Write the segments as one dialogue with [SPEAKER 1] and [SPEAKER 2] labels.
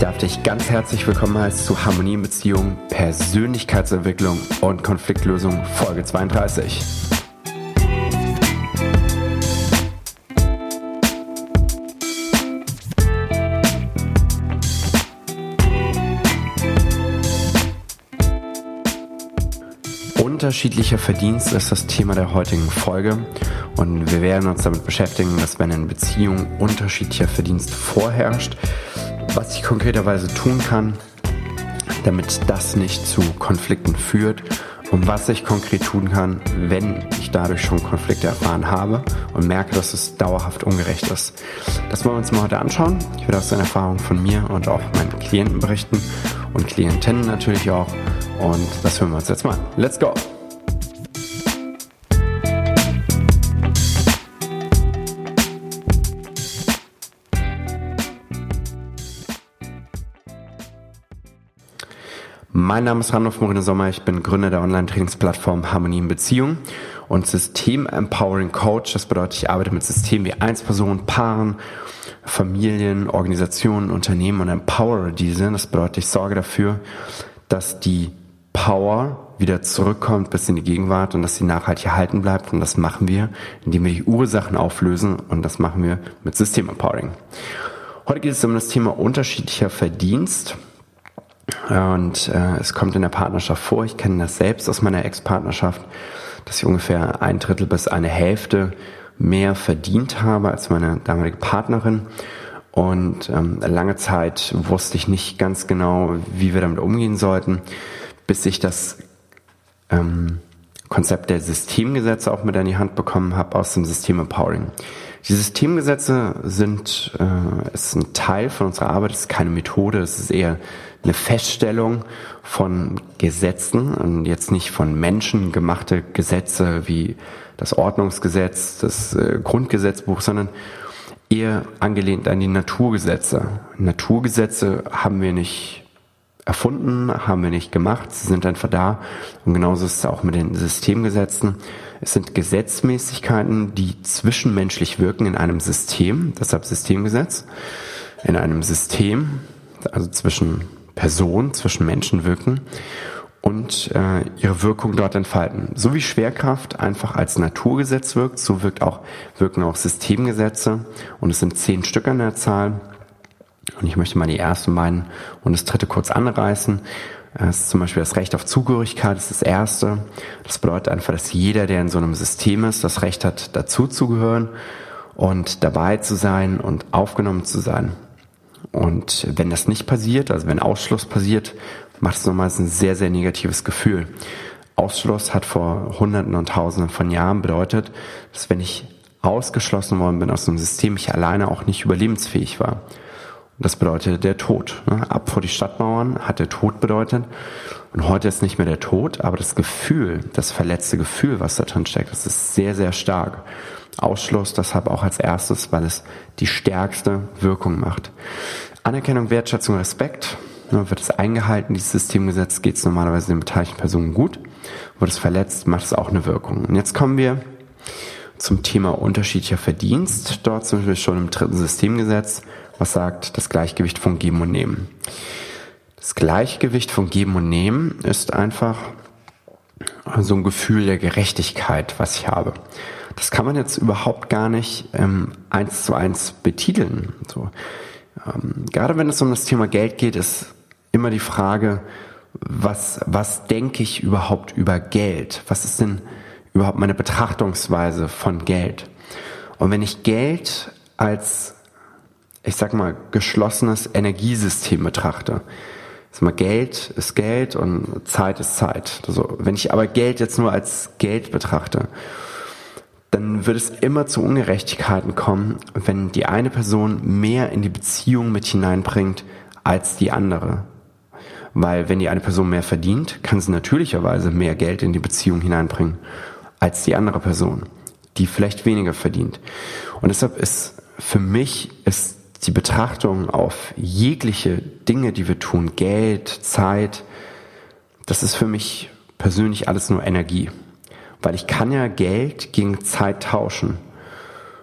[SPEAKER 1] darf dich ganz herzlich willkommen heißen zu Harmonie in Beziehungen, Persönlichkeitsentwicklung und Konfliktlösung Folge 32. Unterschiedlicher Verdienst ist das Thema der heutigen Folge und wir werden uns damit beschäftigen, dass wenn in Beziehungen unterschiedlicher Verdienst vorherrscht, was ich konkreterweise tun kann, damit das nicht zu Konflikten führt und was ich konkret tun kann, wenn ich dadurch schon Konflikte erfahren habe und merke, dass es dauerhaft ungerecht ist. Das wollen wir uns mal heute anschauen. Ich werde aus den Erfahrungen von mir und auch meinen Klienten berichten und Klientinnen natürlich auch. Und das hören wir uns jetzt mal. Let's go! Mein Name ist Randolph Moreno Sommer, ich bin Gründer der Online-Trainingsplattform Harmonie in Beziehung und System Empowering Coach. Das bedeutet, ich arbeite mit Systemen wie Einzelpersonen, Paaren, Familien, Organisationen, Unternehmen und empowere diese. Das bedeutet, ich sorge dafür, dass die Power wieder zurückkommt bis in die Gegenwart und dass sie nachhaltig erhalten bleibt. Und das machen wir, indem wir die Ursachen auflösen und das machen wir mit System Empowering. Heute geht es um das Thema unterschiedlicher Verdienst. Und äh, es kommt in der Partnerschaft vor, ich kenne das selbst aus meiner Ex-Partnerschaft, dass ich ungefähr ein Drittel bis eine Hälfte mehr verdient habe als meine damalige Partnerin. Und ähm, lange Zeit wusste ich nicht ganz genau, wie wir damit umgehen sollten, bis ich das ähm, Konzept der Systemgesetze auch mit in die Hand bekommen habe aus dem System Empowering. Die Systemgesetze sind äh, ist ein Teil von unserer Arbeit, es ist keine Methode, es ist eher eine Feststellung von Gesetzen und jetzt nicht von Menschen gemachte Gesetze wie das Ordnungsgesetz, das äh, Grundgesetzbuch, sondern eher angelehnt an die Naturgesetze. Naturgesetze haben wir nicht erfunden, haben wir nicht gemacht, sie sind einfach da. Und genauso ist es auch mit den Systemgesetzen. Es sind Gesetzmäßigkeiten, die zwischenmenschlich wirken in einem System, deshalb Systemgesetz, in einem System, also zwischen Personen, zwischen Menschen wirken und äh, ihre Wirkung dort entfalten. So wie Schwerkraft einfach als Naturgesetz wirkt, so wirkt auch, wirken auch Systemgesetze und es sind zehn Stück an der Zahl. Und ich möchte mal die ersten beiden und das dritte kurz anreißen. Das ist zum Beispiel das Recht auf Zugehörigkeit, das ist das erste. Das bedeutet einfach, dass jeder, der in so einem System ist, das Recht hat, dazu zu gehören und dabei zu sein und aufgenommen zu sein. Und wenn das nicht passiert, also wenn Ausschluss passiert, macht es nochmals ein sehr, sehr negatives Gefühl. Ausschluss hat vor Hunderten und Tausenden von Jahren bedeutet, dass wenn ich ausgeschlossen worden bin aus einem System, ich alleine auch nicht überlebensfähig war. Das bedeutete der Tod. Ne? Ab vor die Stadtmauern hat der Tod bedeutet. Und heute ist nicht mehr der Tod, aber das Gefühl, das verletzte Gefühl, was da drin steckt, das ist sehr, sehr stark. Ausschluss deshalb auch als erstes, weil es die stärkste Wirkung macht. Anerkennung, Wertschätzung, Respekt. Ne, wird es eingehalten, dieses Systemgesetz, geht es normalerweise den beteiligten Personen gut. Wird es verletzt, macht es auch eine Wirkung. Und jetzt kommen wir zum Thema unterschiedlicher Verdienst. Dort sind wir schon im dritten Systemgesetz was sagt das Gleichgewicht von Geben und Nehmen. Das Gleichgewicht von Geben und Nehmen ist einfach so ein Gefühl der Gerechtigkeit, was ich habe. Das kann man jetzt überhaupt gar nicht ähm, eins zu eins betiteln. So, ähm, gerade wenn es um das Thema Geld geht, ist immer die Frage, was, was denke ich überhaupt über Geld? Was ist denn überhaupt meine Betrachtungsweise von Geld? Und wenn ich Geld als ich sag mal, geschlossenes Energiesystem betrachte. Sag mal, Geld ist Geld und Zeit ist Zeit. Also, wenn ich aber Geld jetzt nur als Geld betrachte, dann wird es immer zu Ungerechtigkeiten kommen, wenn die eine Person mehr in die Beziehung mit hineinbringt als die andere. Weil wenn die eine Person mehr verdient, kann sie natürlicherweise mehr Geld in die Beziehung hineinbringen als die andere Person, die vielleicht weniger verdient. Und deshalb ist für mich ist die Betrachtung auf jegliche Dinge, die wir tun, Geld, Zeit, das ist für mich persönlich alles nur Energie. Weil ich kann ja Geld gegen Zeit tauschen.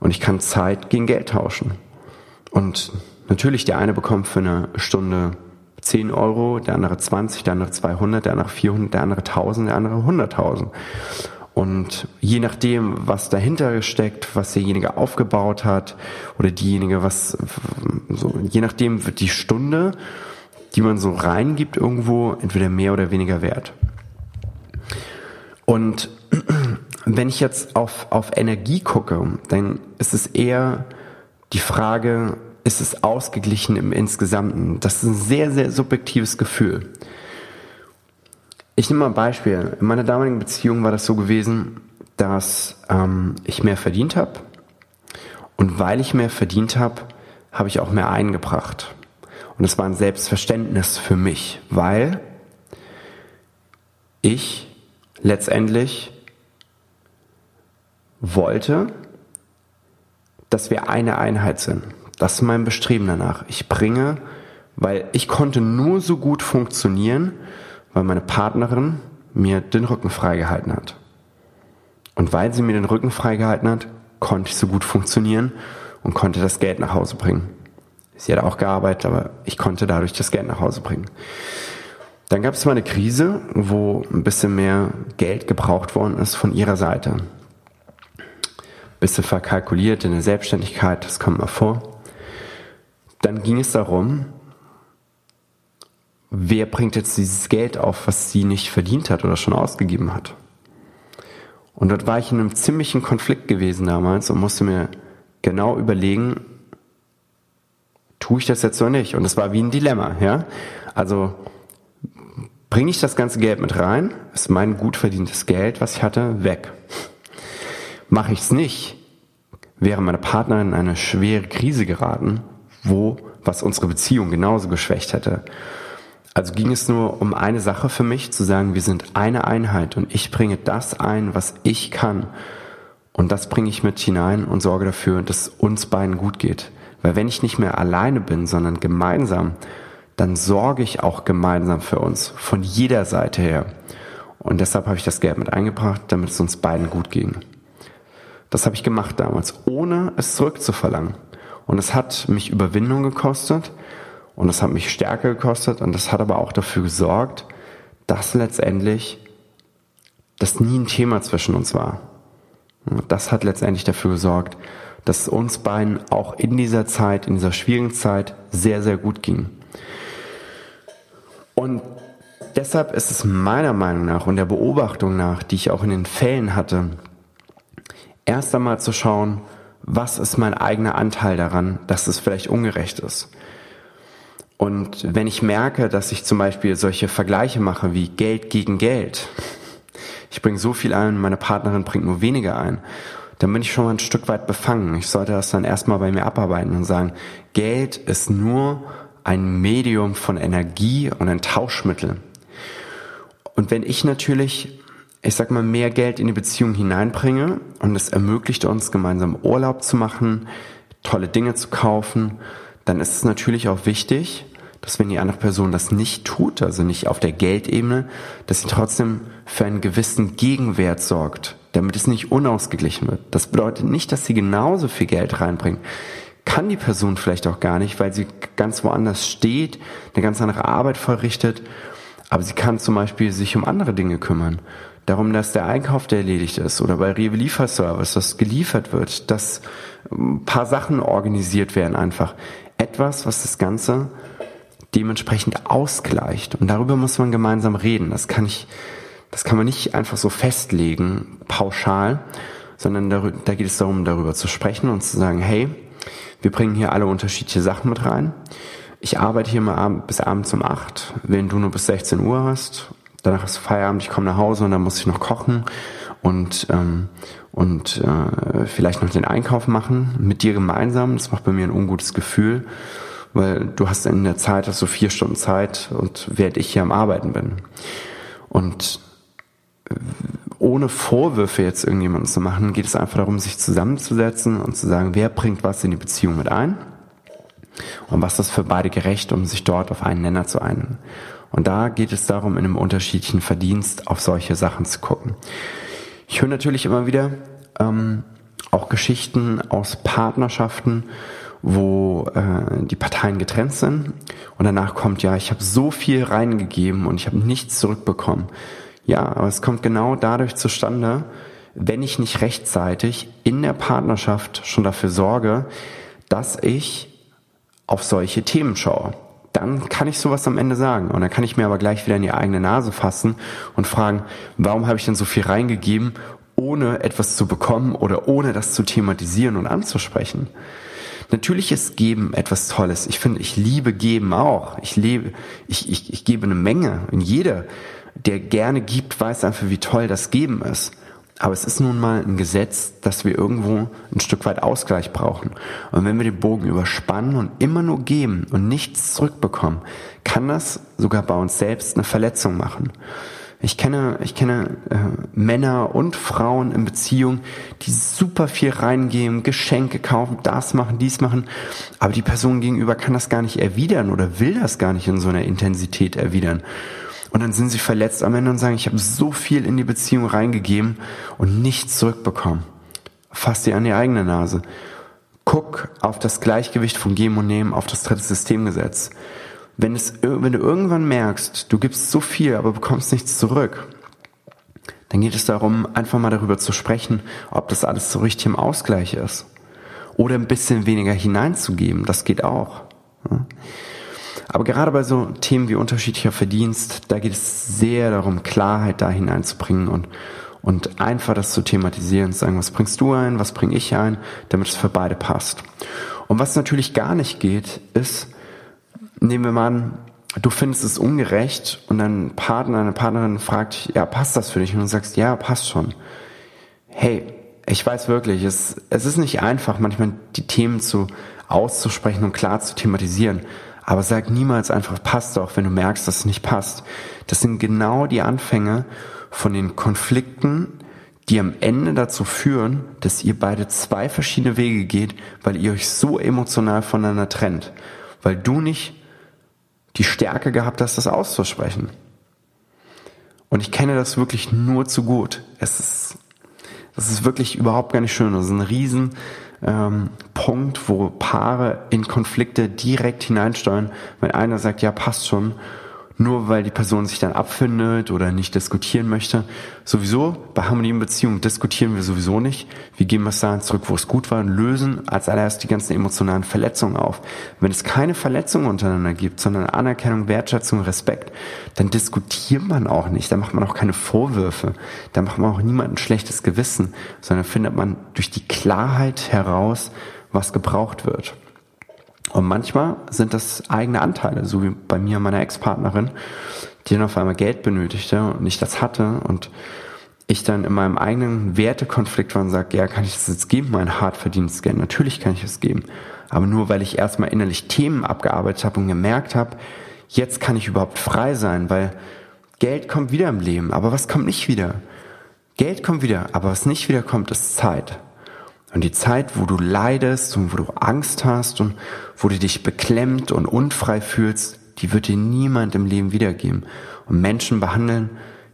[SPEAKER 1] Und ich kann Zeit gegen Geld tauschen. Und natürlich der eine bekommt für eine Stunde 10 Euro, der andere 20, der andere 200, der andere 400, der andere 1000, der andere 100.000. Und je nachdem, was dahinter steckt, was derjenige aufgebaut hat oder diejenige, was so, je nachdem wird die Stunde, die man so reingibt, irgendwo entweder mehr oder weniger wert. Und wenn ich jetzt auf, auf Energie gucke, dann ist es eher die Frage, ist es ausgeglichen im Insgesamten? Das ist ein sehr, sehr subjektives Gefühl. Ich nehme mal ein Beispiel. In meiner damaligen Beziehung war das so gewesen, dass ähm, ich mehr verdient habe. Und weil ich mehr verdient habe, habe ich auch mehr eingebracht. Und es war ein Selbstverständnis für mich, weil ich letztendlich wollte, dass wir eine Einheit sind. Das ist mein Bestreben danach. Ich bringe, weil ich konnte nur so gut funktionieren, weil meine Partnerin mir den Rücken freigehalten hat. Und weil sie mir den Rücken freigehalten hat, konnte ich so gut funktionieren und konnte das Geld nach Hause bringen. Sie hat auch gearbeitet, aber ich konnte dadurch das Geld nach Hause bringen. Dann gab es mal eine Krise, wo ein bisschen mehr Geld gebraucht worden ist von ihrer Seite. Bisschen verkalkuliert in der Selbstständigkeit, das kommt mal vor dann ging es darum, wer bringt jetzt dieses Geld auf, was sie nicht verdient hat oder schon ausgegeben hat. Und dort war ich in einem ziemlichen Konflikt gewesen damals und musste mir genau überlegen, tue ich das jetzt oder nicht? Und das war wie ein Dilemma, ja. Also, bringe ich das ganze Geld mit rein? Ist mein gut verdientes Geld, was ich hatte, weg. Mache ich es nicht, wäre meine Partnerin in eine schwere Krise geraten wo, was unsere Beziehung genauso geschwächt hätte. Also ging es nur um eine Sache für mich, zu sagen, wir sind eine Einheit und ich bringe das ein, was ich kann. Und das bringe ich mit hinein und sorge dafür, dass uns beiden gut geht. Weil wenn ich nicht mehr alleine bin, sondern gemeinsam, dann sorge ich auch gemeinsam für uns, von jeder Seite her. Und deshalb habe ich das Geld mit eingebracht, damit es uns beiden gut ging. Das habe ich gemacht damals, ohne es zurückzuverlangen. Und es hat mich Überwindung gekostet und es hat mich Stärke gekostet und das hat aber auch dafür gesorgt, dass letztendlich das nie ein Thema zwischen uns war. Das hat letztendlich dafür gesorgt, dass es uns beiden auch in dieser Zeit, in dieser schwierigen Zeit sehr, sehr gut ging. Und deshalb ist es meiner Meinung nach und der Beobachtung nach, die ich auch in den Fällen hatte, erst einmal zu schauen, was ist mein eigener Anteil daran, dass es vielleicht ungerecht ist. Und wenn ich merke, dass ich zum Beispiel solche Vergleiche mache wie Geld gegen Geld, ich bringe so viel ein, meine Partnerin bringt nur weniger ein, dann bin ich schon mal ein Stück weit befangen. Ich sollte das dann erstmal bei mir abarbeiten und sagen, Geld ist nur ein Medium von Energie und ein Tauschmittel. Und wenn ich natürlich ich sag mal, mehr Geld in die Beziehung hineinbringe und es ermöglicht uns, gemeinsam Urlaub zu machen, tolle Dinge zu kaufen, dann ist es natürlich auch wichtig, dass wenn die andere Person das nicht tut, also nicht auf der Geldebene, dass sie trotzdem für einen gewissen Gegenwert sorgt, damit es nicht unausgeglichen wird. Das bedeutet nicht, dass sie genauso viel Geld reinbringt. Kann die Person vielleicht auch gar nicht, weil sie ganz woanders steht, eine ganz andere Arbeit verrichtet, aber sie kann zum Beispiel sich um andere Dinge kümmern darum, dass der Einkauf, der erledigt ist, oder bei Rewe Lieferservice, dass geliefert wird, dass ein paar Sachen organisiert werden einfach. Etwas, was das Ganze dementsprechend ausgleicht. Und darüber muss man gemeinsam reden. Das kann ich, das kann man nicht einfach so festlegen, pauschal, sondern da, da geht es darum, darüber zu sprechen und zu sagen, hey, wir bringen hier alle unterschiedliche Sachen mit rein. Ich arbeite hier mal bis abends um acht. Wenn du nur bis 16 Uhr hast danach ist Feierabend, ich komme nach Hause und dann muss ich noch kochen und ähm, und äh, vielleicht noch den Einkauf machen mit dir gemeinsam. Das macht bei mir ein ungutes Gefühl, weil du hast in der Zeit hast du vier Stunden Zeit und während ich hier am Arbeiten bin und äh, ohne Vorwürfe jetzt irgendjemanden zu machen, geht es einfach darum, sich zusammenzusetzen und zu sagen, wer bringt was in die Beziehung mit ein und was ist für beide gerecht, um sich dort auf einen Nenner zu einigen. Und da geht es darum, in einem unterschiedlichen Verdienst auf solche Sachen zu gucken. Ich höre natürlich immer wieder ähm, auch Geschichten aus Partnerschaften wo äh, die Parteien getrennt sind und danach kommt, ja, ich habe so viel reingegeben und ich habe nichts zurückbekommen. Ja, aber es kommt genau dadurch zustande, wenn ich nicht rechtzeitig in der Partnerschaft schon dafür sorge, dass ich auf solche Themen schaue. Dann kann ich sowas am Ende sagen. Und dann kann ich mir aber gleich wieder in die eigene Nase fassen und fragen, warum habe ich denn so viel reingegeben, ohne etwas zu bekommen oder ohne das zu thematisieren und anzusprechen? Natürlich ist Geben etwas Tolles. Ich finde, ich liebe Geben auch. Ich lebe, ich, ich, ich gebe eine Menge. Und jeder, der gerne gibt, weiß einfach, wie toll das Geben ist. Aber es ist nun mal ein Gesetz, dass wir irgendwo ein Stück weit Ausgleich brauchen. Und wenn wir den Bogen überspannen und immer nur geben und nichts zurückbekommen, kann das sogar bei uns selbst eine Verletzung machen. Ich kenne, ich kenne äh, Männer und Frauen in Beziehung, die super viel reingeben, Geschenke kaufen, das machen, dies machen, aber die Person gegenüber kann das gar nicht erwidern oder will das gar nicht in so einer Intensität erwidern. Und dann sind sie verletzt am Ende und sagen, ich habe so viel in die Beziehung reingegeben und nichts zurückbekommen. Fass dir an die eigene Nase. Guck auf das Gleichgewicht von Geben und Nehmen, auf das dritte Systemgesetz. Wenn, es, wenn du irgendwann merkst, du gibst so viel, aber bekommst nichts zurück, dann geht es darum, einfach mal darüber zu sprechen, ob das alles so richtig im Ausgleich ist. Oder ein bisschen weniger hineinzugeben, das geht auch. Aber gerade bei so Themen wie unterschiedlicher Verdienst, da geht es sehr darum, Klarheit da hineinzubringen und, und einfach das zu thematisieren, zu sagen, was bringst du ein, was bringe ich ein, damit es für beide passt. Und was natürlich gar nicht geht, ist, nehmen wir mal an, du findest es ungerecht und dein Partner, deine Partnerin fragt, ja, passt das für dich? Und du sagst, ja, passt schon. Hey, ich weiß wirklich, es, es ist nicht einfach, manchmal die Themen zu auszusprechen und klar zu thematisieren. Aber sag niemals einfach, passt doch, wenn du merkst, dass es nicht passt. Das sind genau die Anfänge von den Konflikten, die am Ende dazu führen, dass ihr beide zwei verschiedene Wege geht, weil ihr euch so emotional voneinander trennt. Weil du nicht die Stärke gehabt hast, das auszusprechen. Und ich kenne das wirklich nur zu gut. Es ist, das ist wirklich überhaupt gar nicht schön. Das ist ein riesen ähm, Punkt, wo Paare in Konflikte direkt hineinsteuern, wenn einer sagt, ja, passt schon, nur weil die Person sich dann abfindet oder nicht diskutieren möchte. Sowieso, bei Harmonie in Beziehungen diskutieren wir sowieso nicht. Wir geben es dahin zurück, wo es gut war und lösen als allererst die ganzen emotionalen Verletzungen auf. Wenn es keine Verletzungen untereinander gibt, sondern Anerkennung, Wertschätzung, Respekt, dann diskutiert man auch nicht. Da macht man auch keine Vorwürfe. Da macht man auch niemandem schlechtes Gewissen, sondern findet man durch die Klarheit heraus, was gebraucht wird. Und manchmal sind das eigene Anteile, so wie bei mir und meiner Ex-Partnerin, die dann auf einmal Geld benötigte und ich das hatte und ich dann in meinem eigenen Wertekonflikt war und sage, ja, kann ich das jetzt geben, mein hart verdientes Geld? Natürlich kann ich es geben. Aber nur weil ich erstmal innerlich Themen abgearbeitet habe und gemerkt habe, jetzt kann ich überhaupt frei sein, weil Geld kommt wieder im Leben, aber was kommt nicht wieder? Geld kommt wieder, aber was nicht wieder kommt, ist Zeit. Und die Zeit, wo du leidest und wo du Angst hast und wo du dich beklemmt und unfrei fühlst, die wird dir niemand im Leben wiedergeben. Und Menschen behandeln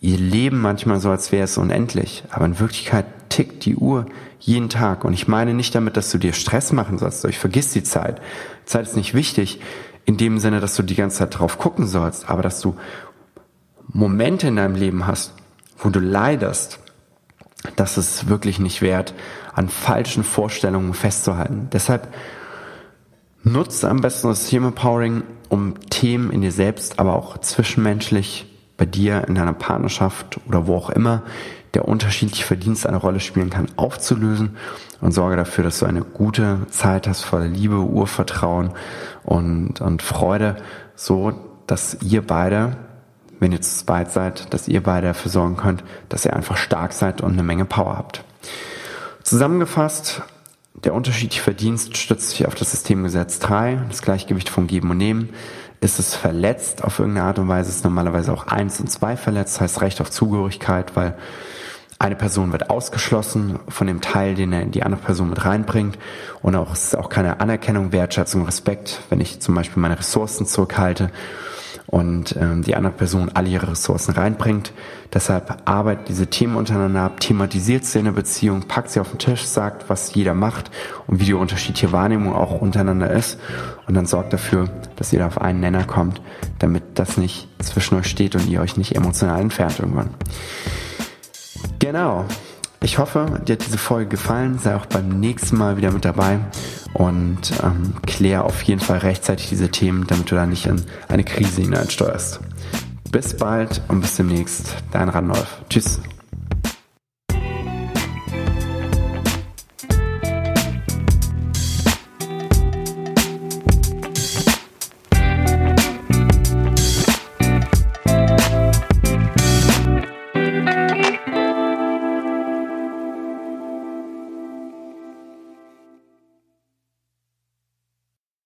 [SPEAKER 1] ihr Leben manchmal so, als wäre es unendlich. Aber in Wirklichkeit tickt die Uhr jeden Tag. Und ich meine nicht damit, dass du dir Stress machen sollst. Ich vergiss die Zeit. Zeit ist nicht wichtig in dem Sinne, dass du die ganze Zeit drauf gucken sollst, aber dass du Momente in deinem Leben hast, wo du leidest, das ist wirklich nicht wert, an falschen Vorstellungen festzuhalten. Deshalb nutze am besten das Thema Empowering, um Themen in dir selbst, aber auch zwischenmenschlich bei dir, in deiner Partnerschaft oder wo auch immer der unterschiedliche Verdienst eine Rolle spielen kann, aufzulösen und sorge dafür, dass du eine gute Zeit hast voller Liebe, Urvertrauen und, und Freude, so dass ihr beide, wenn ihr zu zweit seid, dass ihr beide dafür sorgen könnt, dass ihr einfach stark seid und eine Menge Power habt. Zusammengefasst, der unterschiedliche Verdienst stützt sich auf das Systemgesetz 3, das Gleichgewicht von Geben und Nehmen. Ist es verletzt auf irgendeine Art und Weise, ist normalerweise auch 1 und 2 verletzt, heißt Recht auf Zugehörigkeit, weil eine Person wird ausgeschlossen von dem Teil, den er in die andere Person mit reinbringt. Und auch, es ist auch keine Anerkennung, Wertschätzung, Respekt, wenn ich zum Beispiel meine Ressourcen zurückhalte. Und ähm, die andere Person alle ihre Ressourcen reinbringt. Deshalb arbeitet diese Themen untereinander ab, thematisiert sie in der Beziehung, packt sie auf den Tisch, sagt, was jeder macht und wie die unterschiedliche Wahrnehmung auch untereinander ist und dann sorgt dafür, dass ihr da auf einen Nenner kommt, damit das nicht zwischen euch steht und ihr euch nicht emotional entfernt irgendwann. Genau. Ich hoffe, dir hat diese Folge gefallen. Sei auch beim nächsten Mal wieder mit dabei und ähm, klär auf jeden Fall rechtzeitig diese Themen, damit du da nicht in eine Krise hineinsteuerst. Bis bald und bis demnächst. Dein Randolph. Tschüss.